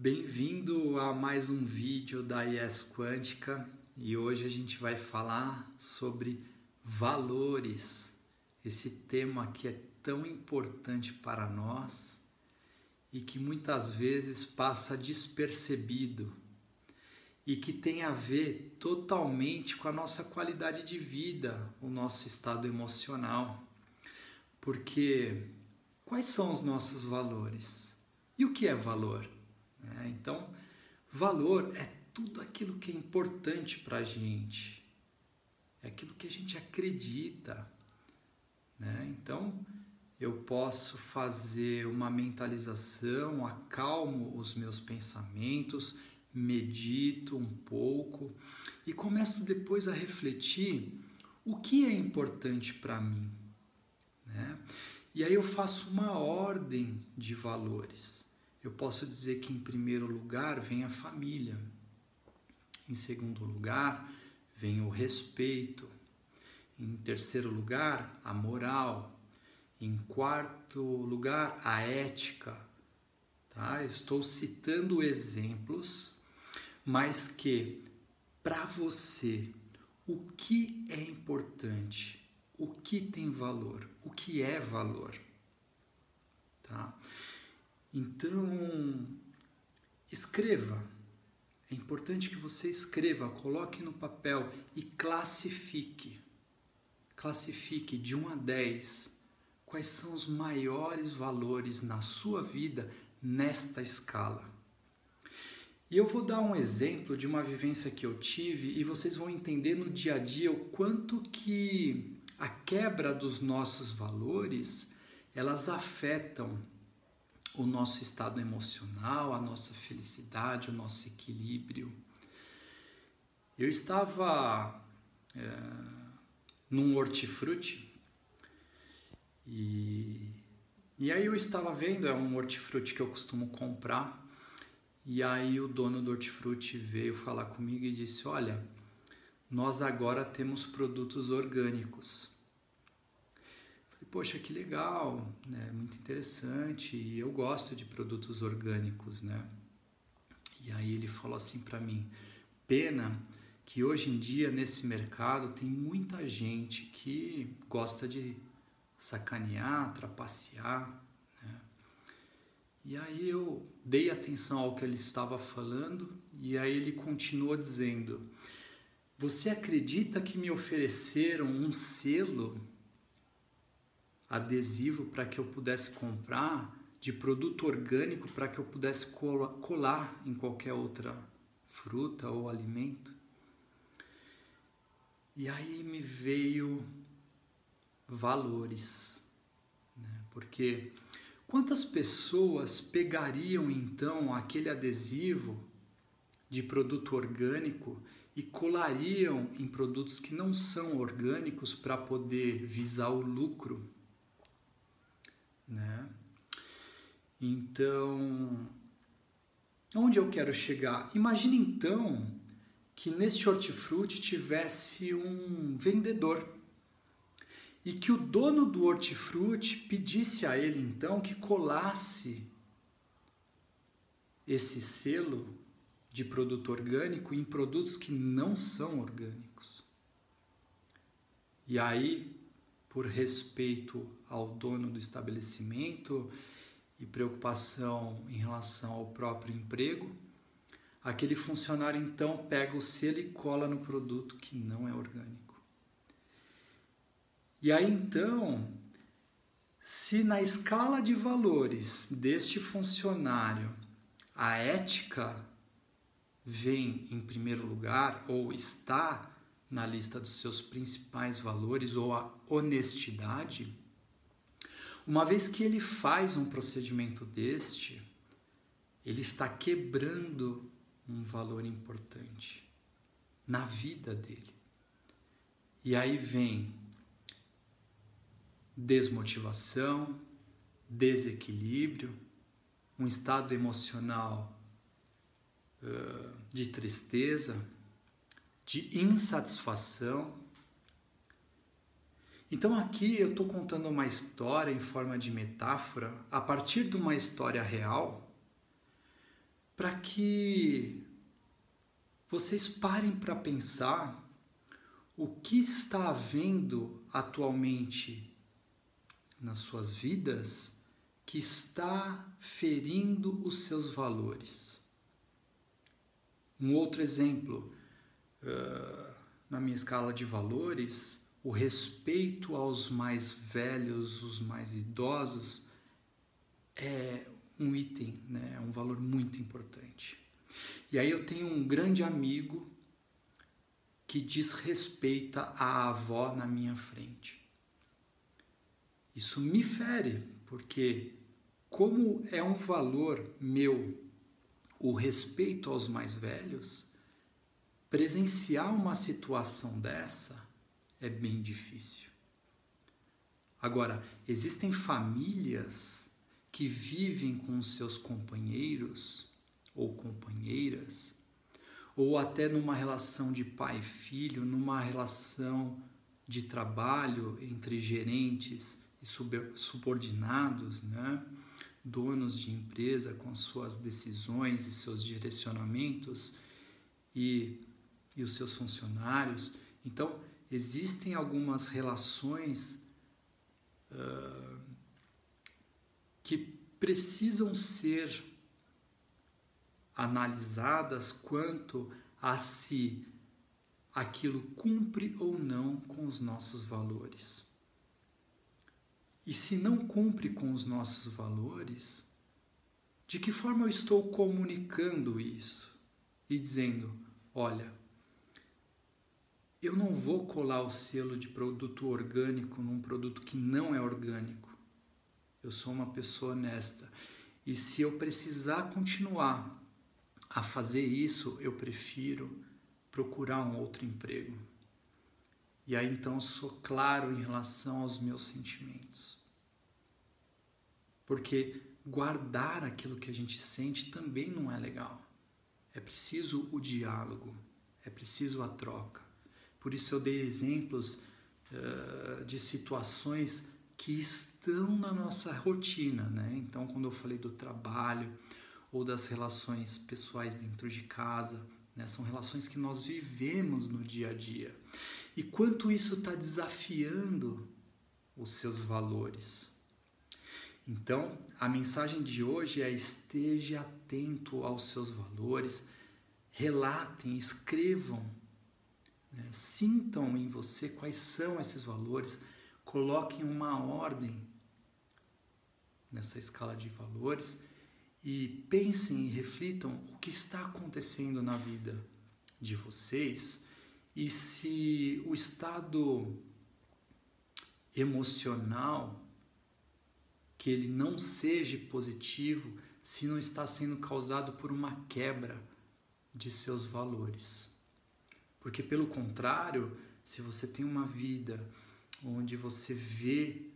Bem-vindo a mais um vídeo da IES Quântica e hoje a gente vai falar sobre valores, esse tema que é tão importante para nós e que muitas vezes passa despercebido e que tem a ver totalmente com a nossa qualidade de vida, o nosso estado emocional. Porque quais são os nossos valores? E o que é valor? Né? Então, valor é tudo aquilo que é importante para a gente, é aquilo que a gente acredita. Né? Então, eu posso fazer uma mentalização, acalmo os meus pensamentos, medito um pouco e começo depois a refletir o que é importante para mim. Né? E aí eu faço uma ordem de valores. Eu posso dizer que em primeiro lugar vem a família, em segundo lugar vem o respeito, em terceiro lugar a moral, em quarto lugar a ética. Tá? Estou citando exemplos, mas que para você o que é importante, o que tem valor, o que é valor. Tá? Então, escreva. É importante que você escreva, coloque no papel e classifique. Classifique de 1 a 10 quais são os maiores valores na sua vida nesta escala. E eu vou dar um exemplo de uma vivência que eu tive e vocês vão entender no dia a dia o quanto que a quebra dos nossos valores elas afetam o nosso estado emocional, a nossa felicidade, o nosso equilíbrio. Eu estava é, num hortifruti e, e aí eu estava vendo, é um hortifruti que eu costumo comprar, e aí o dono do hortifruti veio falar comigo e disse: Olha, nós agora temos produtos orgânicos poxa, que legal, né? muito interessante, e eu gosto de produtos orgânicos, né? E aí ele falou assim para mim, pena que hoje em dia nesse mercado tem muita gente que gosta de sacanear, trapacear, né? E aí eu dei atenção ao que ele estava falando e aí ele continuou dizendo: Você acredita que me ofereceram um selo adesivo para que eu pudesse comprar, de produto orgânico para que eu pudesse colar em qualquer outra fruta ou alimento. E aí me veio valores, né? porque quantas pessoas pegariam então aquele adesivo de produto orgânico e colariam em produtos que não são orgânicos para poder visar o lucro? Né? Então, onde eu quero chegar? Imagine então que nesse hortifruti tivesse um vendedor e que o dono do hortifruti pedisse a ele então que colasse esse selo de produto orgânico em produtos que não são orgânicos. E aí por respeito ao dono do estabelecimento e preocupação em relação ao próprio emprego, aquele funcionário então pega o selo e cola no produto que não é orgânico. E aí então, se na escala de valores deste funcionário a ética vem em primeiro lugar ou está na lista dos seus principais valores ou a honestidade, uma vez que ele faz um procedimento deste, ele está quebrando um valor importante na vida dele. E aí vem desmotivação, desequilíbrio, um estado emocional uh, de tristeza, de insatisfação. Então aqui eu estou contando uma história em forma de metáfora, a partir de uma história real, para que vocês parem para pensar o que está havendo atualmente nas suas vidas que está ferindo os seus valores. Um outro exemplo, uh, na minha escala de valores, o respeito aos mais velhos, os mais idosos, é um item, né? é um valor muito importante. E aí eu tenho um grande amigo que desrespeita a avó na minha frente. Isso me fere, porque como é um valor meu o respeito aos mais velhos, presenciar uma situação dessa é bem difícil. Agora, existem famílias que vivem com seus companheiros ou companheiras, ou até numa relação de pai e filho, numa relação de trabalho entre gerentes e subordinados, né? donos de empresa com suas decisões e seus direcionamentos e, e os seus funcionários. Então, existem algumas relações uh, que precisam ser analisadas quanto a se aquilo cumpre ou não com os nossos valores. E se não cumpre com os nossos valores, de que forma eu estou comunicando isso e dizendo: olha, eu não vou colar o selo de produto orgânico num produto que não é orgânico. Eu sou uma pessoa honesta. E se eu precisar continuar a fazer isso, eu prefiro procurar um outro emprego. E aí então sou claro em relação aos meus sentimentos. Porque guardar aquilo que a gente sente também não é legal. É preciso o diálogo, é preciso a troca. Por isso eu dei exemplos uh, de situações que estão na nossa rotina, né? Então, quando eu falei do trabalho ou das relações pessoais dentro de casa, né? São relações que nós vivemos no dia a dia. E quanto isso está desafiando os seus valores. Então, a mensagem de hoje é: esteja atento aos seus valores, relatem, escrevam, né? sintam em você quais são esses valores, coloquem uma ordem nessa escala de valores e pensem e reflitam o que está acontecendo na vida de vocês e se o estado emocional que ele não seja positivo se não está sendo causado por uma quebra de seus valores. Porque pelo contrário, se você tem uma vida onde você vê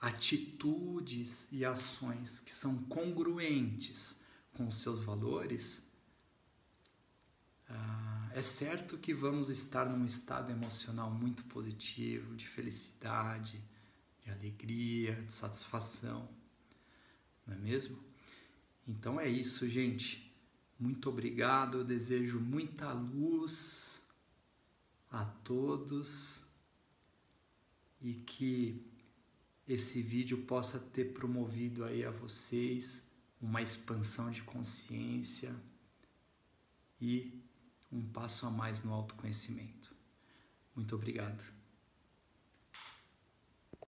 atitudes e ações que são congruentes com os seus valores, ah, é certo que vamos estar num estado emocional muito positivo, de felicidade, de alegria, de satisfação, não é mesmo? Então é isso, gente. Muito obrigado. Eu desejo muita luz a todos e que esse vídeo possa ter promovido aí a vocês uma expansão de consciência e um passo a mais no autoconhecimento. Muito obrigado.